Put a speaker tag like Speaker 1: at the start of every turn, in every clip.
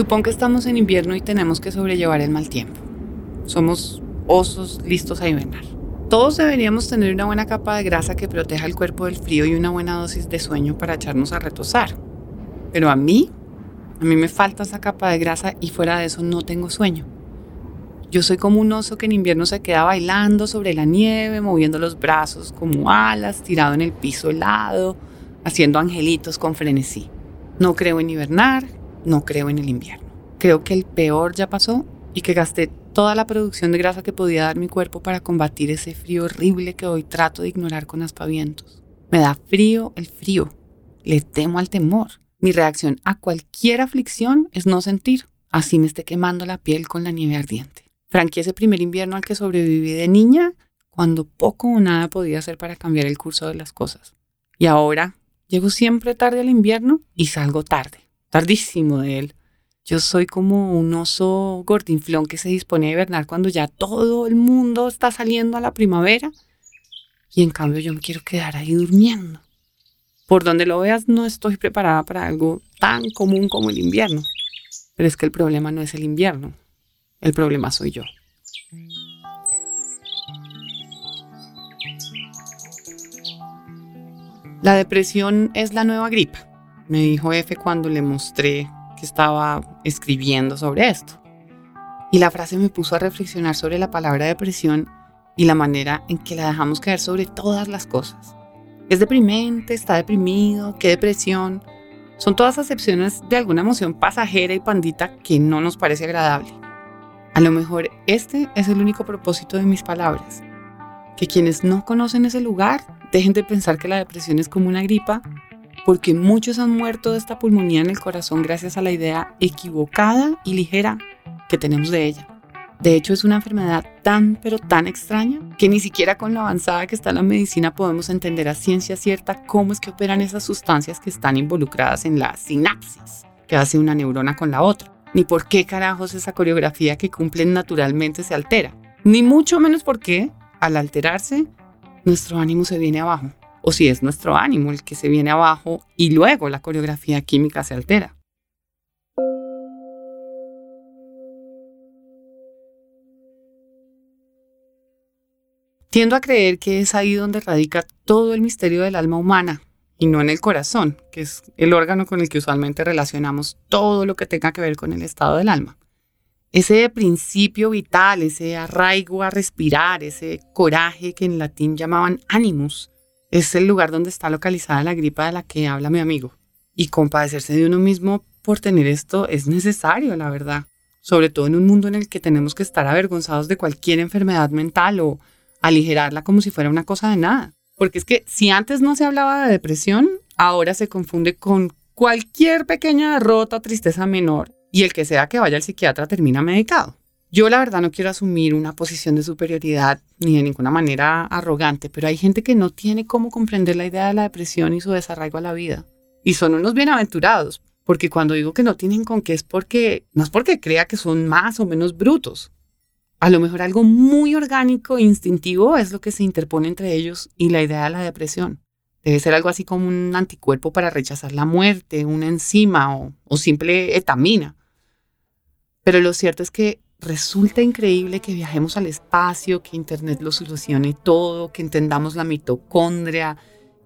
Speaker 1: Supón que estamos en invierno y tenemos que sobrellevar el mal tiempo. Somos osos listos a hibernar. Todos deberíamos tener una buena capa de grasa que proteja el cuerpo del frío y una buena dosis de sueño para echarnos a retosar. Pero a mí, a mí me falta esa capa de grasa y fuera de eso no tengo sueño. Yo soy como un oso que en invierno se queda bailando sobre la nieve, moviendo los brazos como alas, tirado en el piso helado, haciendo angelitos con frenesí. No creo en hibernar, no creo en el invierno. Creo que el peor ya pasó y que gasté toda la producción de grasa que podía dar mi cuerpo para combatir ese frío horrible que hoy trato de ignorar con aspavientos. Me da frío el frío. Le temo al temor. Mi reacción a cualquier aflicción es no sentir, así me esté quemando la piel con la nieve ardiente. Franqué ese primer invierno al que sobreviví de niña cuando poco o nada podía hacer para cambiar el curso de las cosas. Y ahora llego siempre tarde al invierno y salgo tarde, tardísimo de él. Yo soy como un oso gordinflón que se dispone a hibernar cuando ya todo el mundo está saliendo a la primavera y en cambio yo me quiero quedar ahí durmiendo. Por donde lo veas no estoy preparada para algo tan común como el invierno. Pero es que el problema no es el invierno, el problema soy yo. La depresión es la nueva gripa, me dijo F cuando le mostré que estaba escribiendo sobre esto. Y la frase me puso a reflexionar sobre la palabra depresión y la manera en que la dejamos caer sobre todas las cosas. Es deprimente, está deprimido, qué depresión. Son todas acepciones de alguna emoción pasajera y pandita que no nos parece agradable. A lo mejor este es el único propósito de mis palabras, que quienes no conocen ese lugar dejen de pensar que la depresión es como una gripa, porque muchos han muerto de esta pulmonía en el corazón gracias a la idea equivocada y ligera que tenemos de ella. De hecho, es una enfermedad tan pero tan extraña que ni siquiera con la avanzada que está la medicina podemos entender a ciencia cierta cómo es que operan esas sustancias que están involucradas en la sinapsis que hace una neurona con la otra. Ni por qué carajos esa coreografía que cumplen naturalmente se altera, ni mucho menos porque, al alterarse, nuestro ánimo se viene abajo, o si es nuestro ánimo el que se viene abajo y luego la coreografía química se altera. Tiendo a creer que es ahí donde radica todo el misterio del alma humana, y no en el corazón, que es el órgano con el que usualmente relacionamos todo lo que tenga que ver con el estado del alma. Ese principio vital, ese arraigo a respirar, ese coraje que en latín llamaban animus, es el lugar donde está localizada la gripa de la que habla mi amigo. Y compadecerse de uno mismo por tener esto es necesario, la verdad. Sobre todo en un mundo en el que tenemos que estar avergonzados de cualquier enfermedad mental o aligerarla como si fuera una cosa de nada. Porque es que si antes no se hablaba de depresión, ahora se confunde con cualquier pequeña derrota tristeza menor y el que sea que vaya al psiquiatra termina medicado. Yo la verdad no quiero asumir una posición de superioridad ni de ninguna manera arrogante, pero hay gente que no tiene cómo comprender la idea de la depresión y su desarraigo a la vida. Y son unos bienaventurados, porque cuando digo que no tienen con qué es porque no es porque crea que son más o menos brutos, a lo mejor algo muy orgánico e instintivo es lo que se interpone entre ellos y la idea de la depresión. Debe ser algo así como un anticuerpo para rechazar la muerte, una enzima o, o simple etamina. Pero lo cierto es que resulta increíble que viajemos al espacio, que Internet lo solucione todo, que entendamos la mitocondria,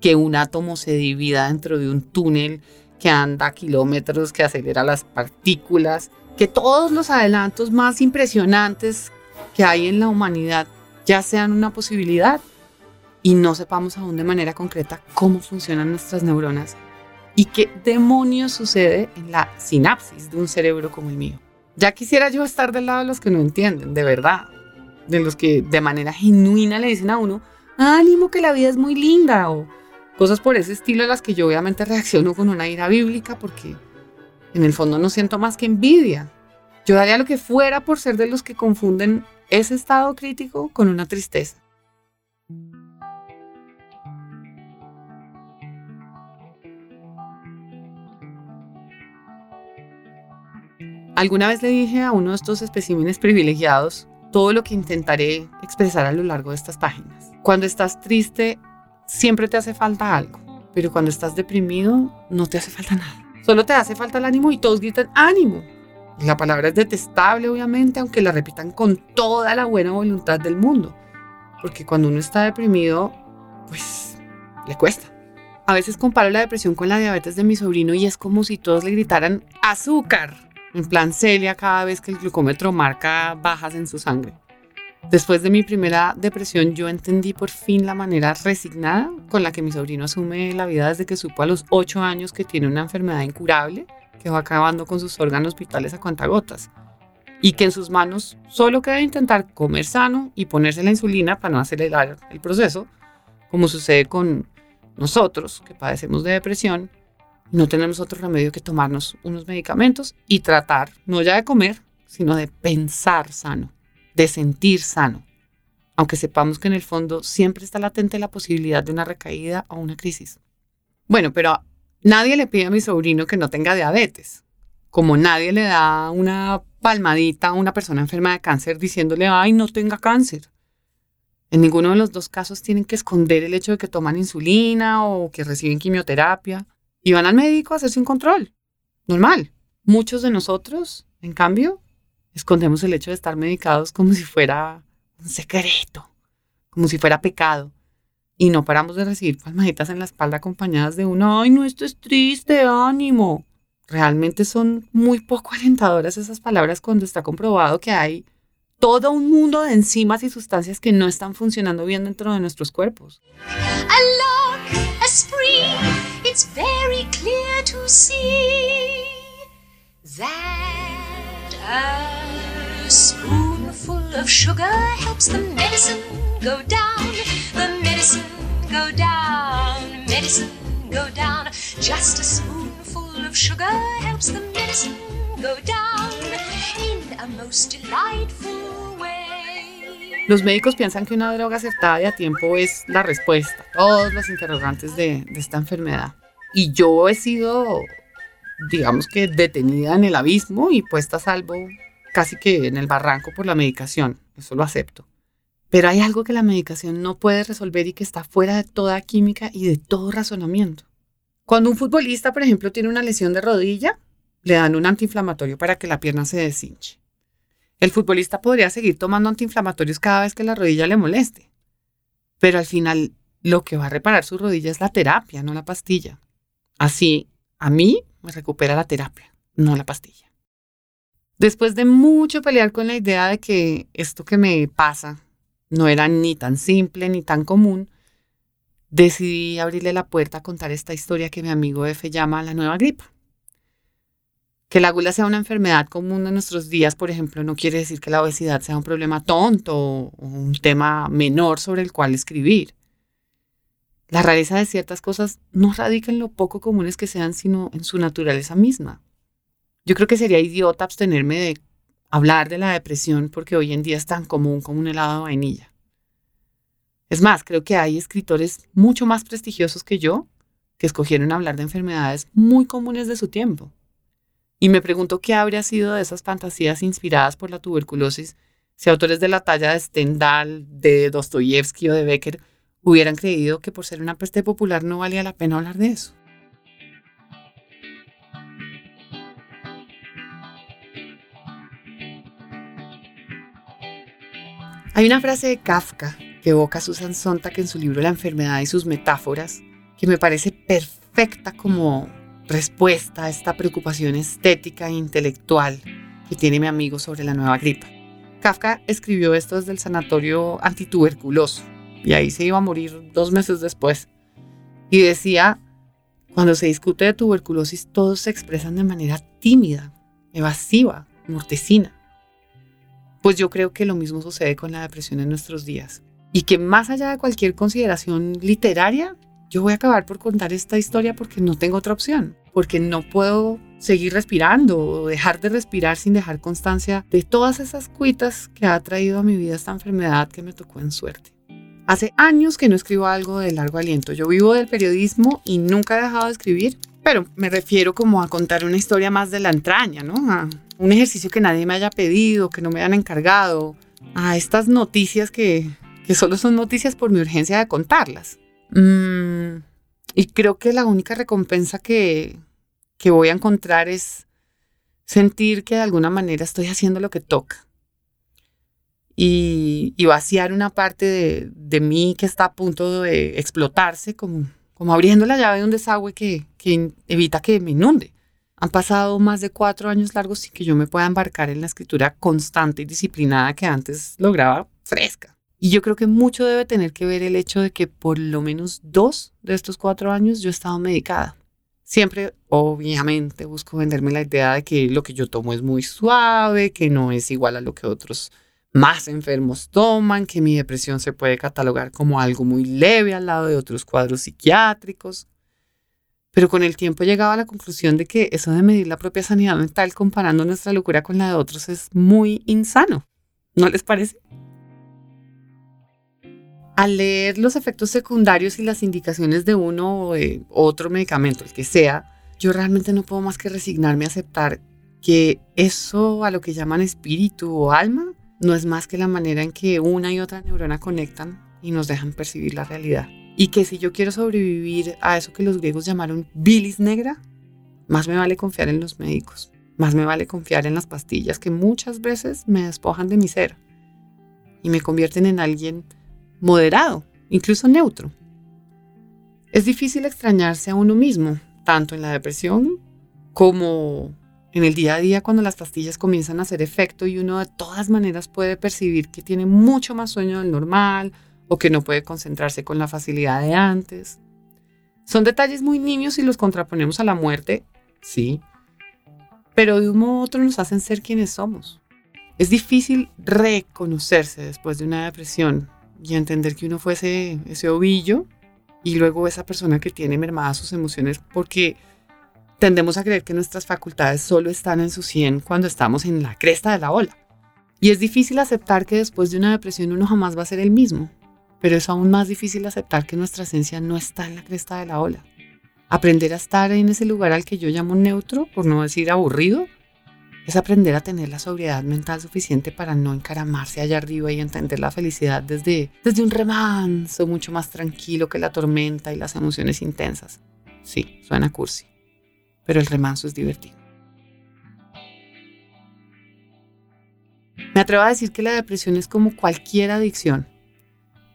Speaker 1: que un átomo se divida dentro de un túnel que anda kilómetros, que acelera las partículas, que todos los adelantos más impresionantes que hay en la humanidad ya sean una posibilidad y no sepamos aún de manera concreta cómo funcionan nuestras neuronas y qué demonios sucede en la sinapsis de un cerebro como el mío. Ya quisiera yo estar del lado de los que no entienden, de verdad, de los que de manera genuina le dicen a uno, ánimo que la vida es muy linda o cosas por ese estilo a las que yo obviamente reacciono con una ira bíblica porque en el fondo no siento más que envidia. Yo daría lo que fuera por ser de los que confunden ese estado crítico con una tristeza. Alguna vez le dije a uno de estos especímenes privilegiados todo lo que intentaré expresar a lo largo de estas páginas. Cuando estás triste, siempre te hace falta algo, pero cuando estás deprimido, no te hace falta nada. Solo te hace falta el ánimo y todos gritan ánimo. La palabra es detestable, obviamente, aunque la repitan con toda la buena voluntad del mundo. Porque cuando uno está deprimido, pues le cuesta. A veces comparo la depresión con la diabetes de mi sobrino y es como si todos le gritaran azúcar, en plan Celia cada vez que el glucómetro marca bajas en su sangre. Después de mi primera depresión, yo entendí por fin la manera resignada con la que mi sobrino asume la vida desde que supo a los 8 años que tiene una enfermedad incurable que va acabando con sus órganos vitales a cuentagotas y que en sus manos solo queda intentar comer sano y ponerse la insulina para no acelerar el proceso, como sucede con nosotros que padecemos de depresión. No tenemos otro remedio que tomarnos unos medicamentos y tratar, no ya de comer, sino de pensar sano, de sentir sano, aunque sepamos que en el fondo siempre está latente la posibilidad de una recaída o una crisis. Bueno, pero nadie le pide a mi sobrino que no tenga diabetes, como nadie le da una palmadita a una persona enferma de cáncer diciéndole, ay, no tenga cáncer. En ninguno de los dos casos tienen que esconder el hecho de que toman insulina o que reciben quimioterapia y van al médico a hacerse un control. Normal. Muchos de nosotros, en cambio, escondemos el hecho de estar medicados como si fuera un secreto, como si fuera pecado. Y no paramos de recibir palmaditas en la espalda acompañadas de un, ay, no, esto es triste, ánimo. Realmente son muy poco alentadoras esas palabras cuando está comprobado que hay todo un mundo de enzimas y sustancias que no están funcionando bien dentro de nuestros cuerpos. It's very clear to see that a spoonful of sugar helps the medicine go down, the medicine go down, medicine go down. Just a spoonful of sugar helps the medicine go down in a most delightful los médicos piensan que una droga acertada y a tiempo es la respuesta a todos los interrogantes de, de esta enfermedad. Y yo he sido, digamos que, detenida en el abismo y puesta a salvo casi que en el barranco por la medicación. Eso lo acepto. Pero hay algo que la medicación no puede resolver y que está fuera de toda química y de todo razonamiento. Cuando un futbolista, por ejemplo, tiene una lesión de rodilla, le dan un antiinflamatorio para que la pierna se deshinche. El futbolista podría seguir tomando antiinflamatorios cada vez que la rodilla le moleste, pero al final lo que va a reparar su rodilla es la terapia, no la pastilla. Así, a mí me recupera la terapia, no la pastilla. Después de mucho pelear con la idea de que esto que me pasa no era ni tan simple ni tan común, decidí abrirle la puerta a contar esta historia que mi amigo F llama la nueva gripa. Que la gula sea una enfermedad común en nuestros días, por ejemplo, no quiere decir que la obesidad sea un problema tonto o un tema menor sobre el cual escribir. La rareza de ciertas cosas no radica en lo poco comunes que sean, sino en su naturaleza misma. Yo creo que sería idiota abstenerme de hablar de la depresión porque hoy en día es tan común como un helado de vainilla. Es más, creo que hay escritores mucho más prestigiosos que yo que escogieron hablar de enfermedades muy comunes de su tiempo. Y me pregunto qué habría sido de esas fantasías inspiradas por la tuberculosis si autores de la talla de Stendhal, de Dostoyevsky o de Becker hubieran creído que por ser una peste popular no valía la pena hablar de eso. Hay una frase de Kafka que evoca Susan Sontag en su libro La enfermedad y sus metáforas, que me parece perfecta como respuesta a esta preocupación estética e intelectual que tiene mi amigo sobre la nueva gripa. Kafka escribió esto desde el sanatorio antituberculoso y ahí se iba a morir dos meses después. Y decía, cuando se discute de tuberculosis todos se expresan de manera tímida, evasiva, mortecina. Pues yo creo que lo mismo sucede con la depresión en nuestros días. Y que más allá de cualquier consideración literaria, yo voy a acabar por contar esta historia porque no tengo otra opción, porque no puedo seguir respirando o dejar de respirar sin dejar constancia de todas esas cuitas que ha traído a mi vida esta enfermedad que me tocó en suerte. Hace años que no escribo algo de largo aliento. Yo vivo del periodismo y nunca he dejado de escribir, pero me refiero como a contar una historia más de la entraña, ¿no? A un ejercicio que nadie me haya pedido, que no me hayan encargado, a estas noticias que, solo son noticias por mi urgencia de contarlas. Mm, y creo que la única recompensa que voy a encontrar es sentir que de alguna manera estoy haciendo lo que toca y, vaciar una parte de, de, mí que está a punto de explotarse, como, como abriendo la llave de un desagüe que, que evita que me inunde. Han pasado más de cuatro años largos sin que yo me pueda embarcar en la escritura constante y disciplinada que antes lograba fresca. Y yo creo que mucho debe tener que ver el hecho de que por lo menos dos de estos cuatro años yo he estado medicada. Siempre, obviamente, busco venderme la idea de que lo que yo tomo es muy suave, que no es igual a lo que otros más enfermos toman, que mi depresión se puede catalogar como algo muy leve al lado de otros cuadros psiquiátricos. Pero con el tiempo llegaba a la conclusión de que eso de medir la propia sanidad mental comparando nuestra locura con la de otros es muy insano. ¿No les parece? Al leer los efectos secundarios y las indicaciones de uno o de otro medicamento, el que sea, yo realmente no puedo más que resignarme a aceptar que eso a lo que llaman espíritu o alma no es más que la manera en que una y otra neurona conectan y nos dejan percibir la realidad. Y que si yo quiero sobrevivir a eso que los griegos llamaron bilis negra, más me vale confiar en los médicos, más me vale confiar en las pastillas que muchas veces me despojan de mi ser y me convierten en alguien moderado, incluso neutro. Es difícil extrañarse a uno mismo, tanto en la depresión como en el día a día cuando las pastillas comienzan a hacer efecto y uno de todas maneras puede percibir que tiene mucho más sueño del normal o que no puede concentrarse con la facilidad de antes. Son detalles muy niños si los contraponemos a la muerte, sí, pero de un modo u otro nos hacen ser quienes somos. Es difícil reconocerse después de una depresión y entender que uno fuese ese ovillo y luego esa persona que tiene mermadas sus emociones porque tendemos a creer que nuestras facultades solo están en su 100 cuando estamos en la cresta de la ola. Y es difícil aceptar que después de una depresión uno jamás va a ser el mismo, pero es aún más difícil aceptar que nuestra esencia no está en la cresta de la ola. Aprender a estar en ese lugar al que yo llamo neutro, por no decir aburrido, es aprender a tener la sobriedad mental suficiente para no encaramarse allá arriba y entender la felicidad desde, desde un remanso mucho más tranquilo que la tormenta y las emociones intensas. Sí, suena cursi pero el remanso es divertido. Me atrevo a decir que la depresión es como cualquier adicción.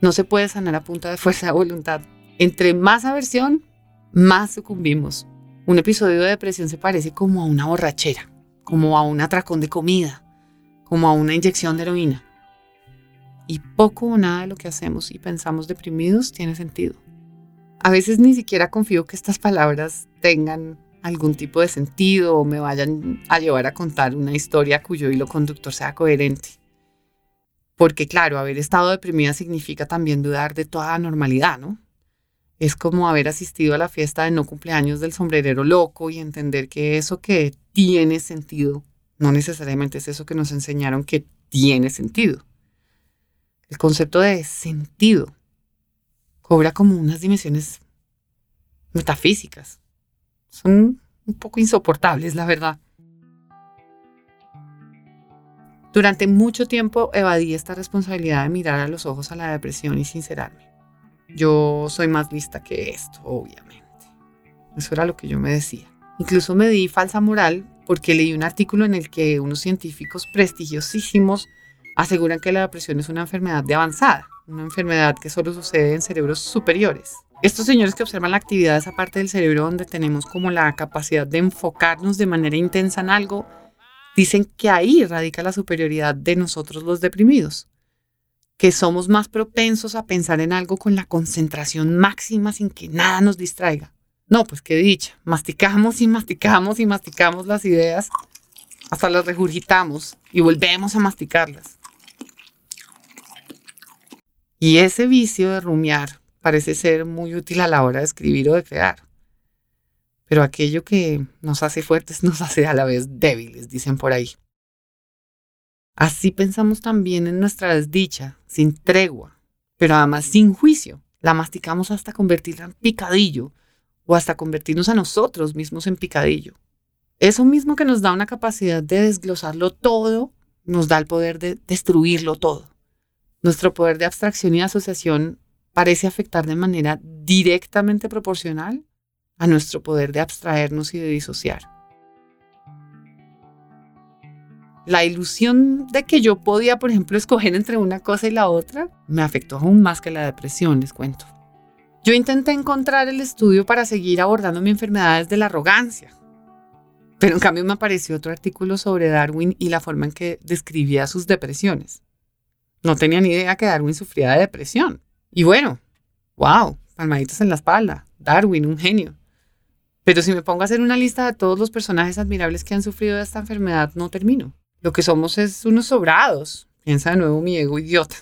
Speaker 1: No se puede sanar a punta de fuerza de voluntad. Entre más aversión, más sucumbimos. Un episodio de depresión se parece como a una borrachera, como a un atracón de comida, como a una inyección de heroína. Y poco o nada de lo que hacemos y pensamos deprimidos tiene sentido. A veces ni siquiera confío que estas palabras tengan algún tipo de sentido o me vayan a llevar a contar una historia cuyo hilo conductor sea coherente. Porque claro, haber estado deprimida significa también dudar de toda normalidad, ¿no? Es como haber asistido a la fiesta de no cumpleaños del sombrerero loco y entender que eso que tiene sentido no necesariamente es eso que nos enseñaron que tiene sentido. El concepto de sentido cobra como unas dimensiones metafísicas son un poco insoportables, la verdad. Durante mucho tiempo evadí esta responsabilidad de mirar a los ojos a la depresión y sincerarme. Yo soy más lista que esto, obviamente. Eso era lo que yo me decía. Incluso me di falsa moral porque leí un artículo en el que unos científicos prestigiosísimos aseguran que la depresión es una enfermedad de avanzada, una enfermedad que solo sucede en cerebros superiores. Estos señores que observan la actividad de esa parte del cerebro donde tenemos como la capacidad de enfocarnos de manera intensa en algo, dicen que ahí radica la superioridad de nosotros los deprimidos, que somos más propensos a pensar en algo con la concentración máxima sin que nada nos distraiga. No, pues qué dicha, masticamos y masticamos y masticamos las ideas hasta las regurgitamos y volvemos a masticarlas. Y ese vicio de rumiar parece ser muy útil a la hora de escribir o de crear. Pero aquello que nos hace fuertes nos hace a la vez débiles, dicen por ahí. Así pensamos también en nuestra desdicha, sin tregua, pero además sin juicio. La masticamos hasta convertirla en picadillo o hasta convertirnos a nosotros mismos en picadillo. Eso mismo que nos da una capacidad de desglosarlo todo, nos da el poder de destruirlo todo. Nuestro poder de abstracción y asociación parece afectar de manera directamente proporcional a nuestro poder de abstraernos y de disociar. la ilusión de que yo podía, por ejemplo, escoger entre una cosa y la otra, me afectó aún más que la depresión, les cuento. Yo intenté encontrar el estudio para seguir abordando mi enfermedad desde la arrogancia, pero en cambio me apareció otro artículo sobre Darwin y la forma en que describía sus depresiones. No tenía ni idea que Darwin sufría de depresión. Y bueno, wow, palmaditos en la espalda. Darwin, un genio. Pero si me pongo a hacer una lista de todos los personajes admirables que han sufrido de esta enfermedad, no termino. Lo que somos es unos sobrados. Piensa de nuevo mi ego idiota.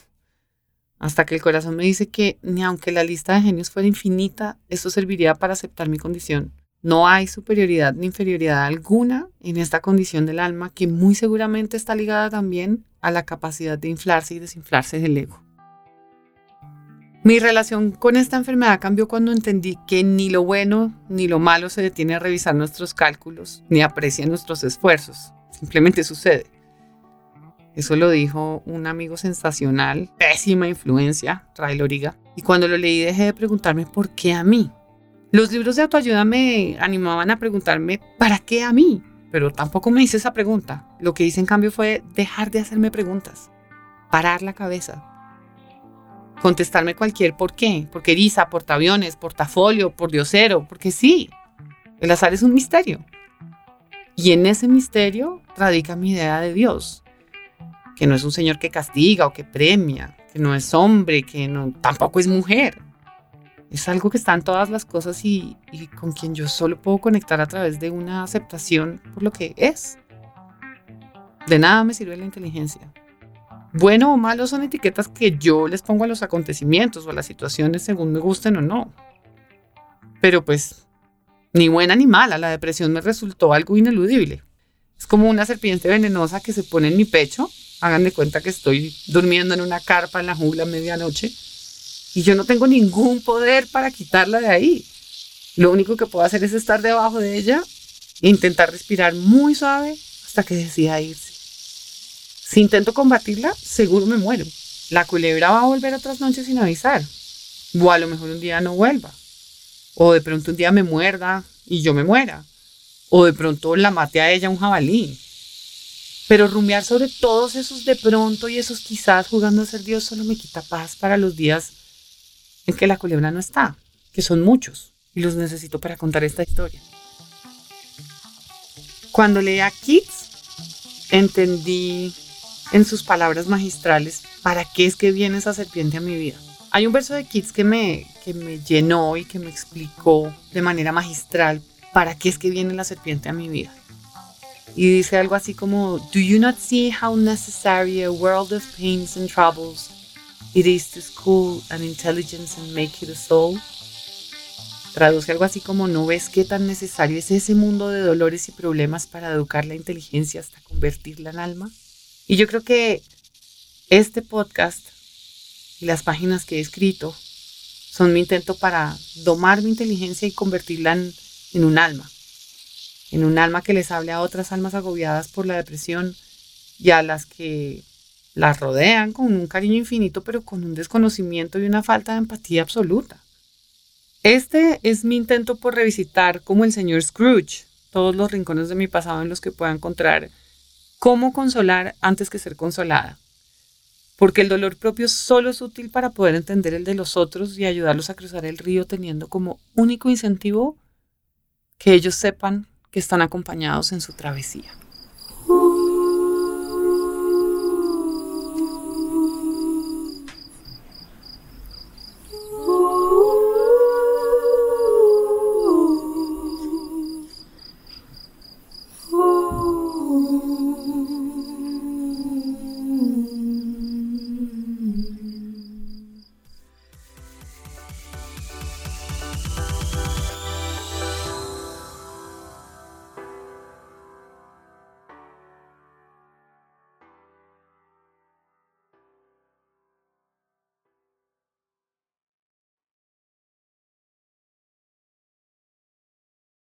Speaker 1: Hasta que el corazón me dice que ni aunque la lista de genios fuera infinita, esto serviría para aceptar mi condición. No hay superioridad ni inferioridad alguna en esta condición del alma que muy seguramente está ligada también a la capacidad de inflarse y desinflarse del ego. Mi relación con esta enfermedad cambió cuando entendí que ni lo bueno ni lo malo se detiene a revisar nuestros cálculos ni aprecia nuestros esfuerzos. Simplemente sucede. Eso lo dijo un amigo sensacional, pésima influencia, Ray Loriga. Y cuando lo leí dejé de preguntarme por qué a mí. Los libros de autoayuda me animaban a preguntarme ¿para qué a mí? Pero tampoco me hice esa pregunta. Lo que hice en cambio fue dejar de hacerme preguntas, parar la cabeza, contestarme cualquier por qué, porque eriza, portaaviones, portafolio, por diosero, porque sí, el azar es un misterio. Y en ese misterio radica mi idea de Dios, que no es un señor que castiga o que premia, que no es hombre, que no, tampoco es mujer. Es algo que está en todas las cosas y, y con quien yo solo puedo conectar a través de una aceptación por lo que es. De nada me sirve la inteligencia. Bueno o malo son etiquetas que yo les pongo a los acontecimientos o a las situaciones según me gusten o no. Pero pues ni buena ni mala, la depresión me resultó algo ineludible. Es como una serpiente venenosa que se pone en mi pecho. Hagan de cuenta que estoy durmiendo en una carpa en la jungla a medianoche y yo no tengo ningún poder para quitarla de ahí. Lo único que puedo hacer es estar debajo de ella e intentar respirar muy suave hasta que decida irse. Si intento combatirla, seguro me muero. La culebra va a volver otras noches sin avisar. O a lo mejor un día no vuelva. O de pronto un día me muerda y yo me muera. O de pronto la mate a ella un jabalí. Pero rumiar sobre todos esos de pronto y esos quizás jugando a ser Dios solo me quita paz para los días en que la culebra no está, que son muchos, y los necesito para contar esta historia. Cuando leí a Keats, entendí en sus palabras magistrales para qué es que viene esa serpiente a mi vida. Hay un verso de Keats que me, que me llenó y que me explicó de manera magistral para qué es que viene la serpiente a mi vida. Y dice algo así como, Do you not see how necessary a world of pains and troubles it is to school an intelligence and make it a soul? Traduce algo así como, ¿no ves qué tan necesario es ese mundo de dolores y problemas para educar la inteligencia hasta convertirla en alma? Y yo creo que este podcast y las páginas que he escrito son mi intento para domar mi inteligencia y convertirla en, un alma, en un alma que les hable a otras almas agobiadas por la depresión y a las que las rodean con un cariño infinito, pero con un desconocimiento y una falta de empatía absoluta. Este es mi intento por revisitar, como el señor Scrooge, todos los rincones de mi pasado en los que pueda encontrar cómo consolar antes que ser consolada porque el dolor propio solo es útil para poder entender el de los otros y ayudarlos a cruzar el río teniendo como único incentivo que ellos sepan que están acompañados en su travesía.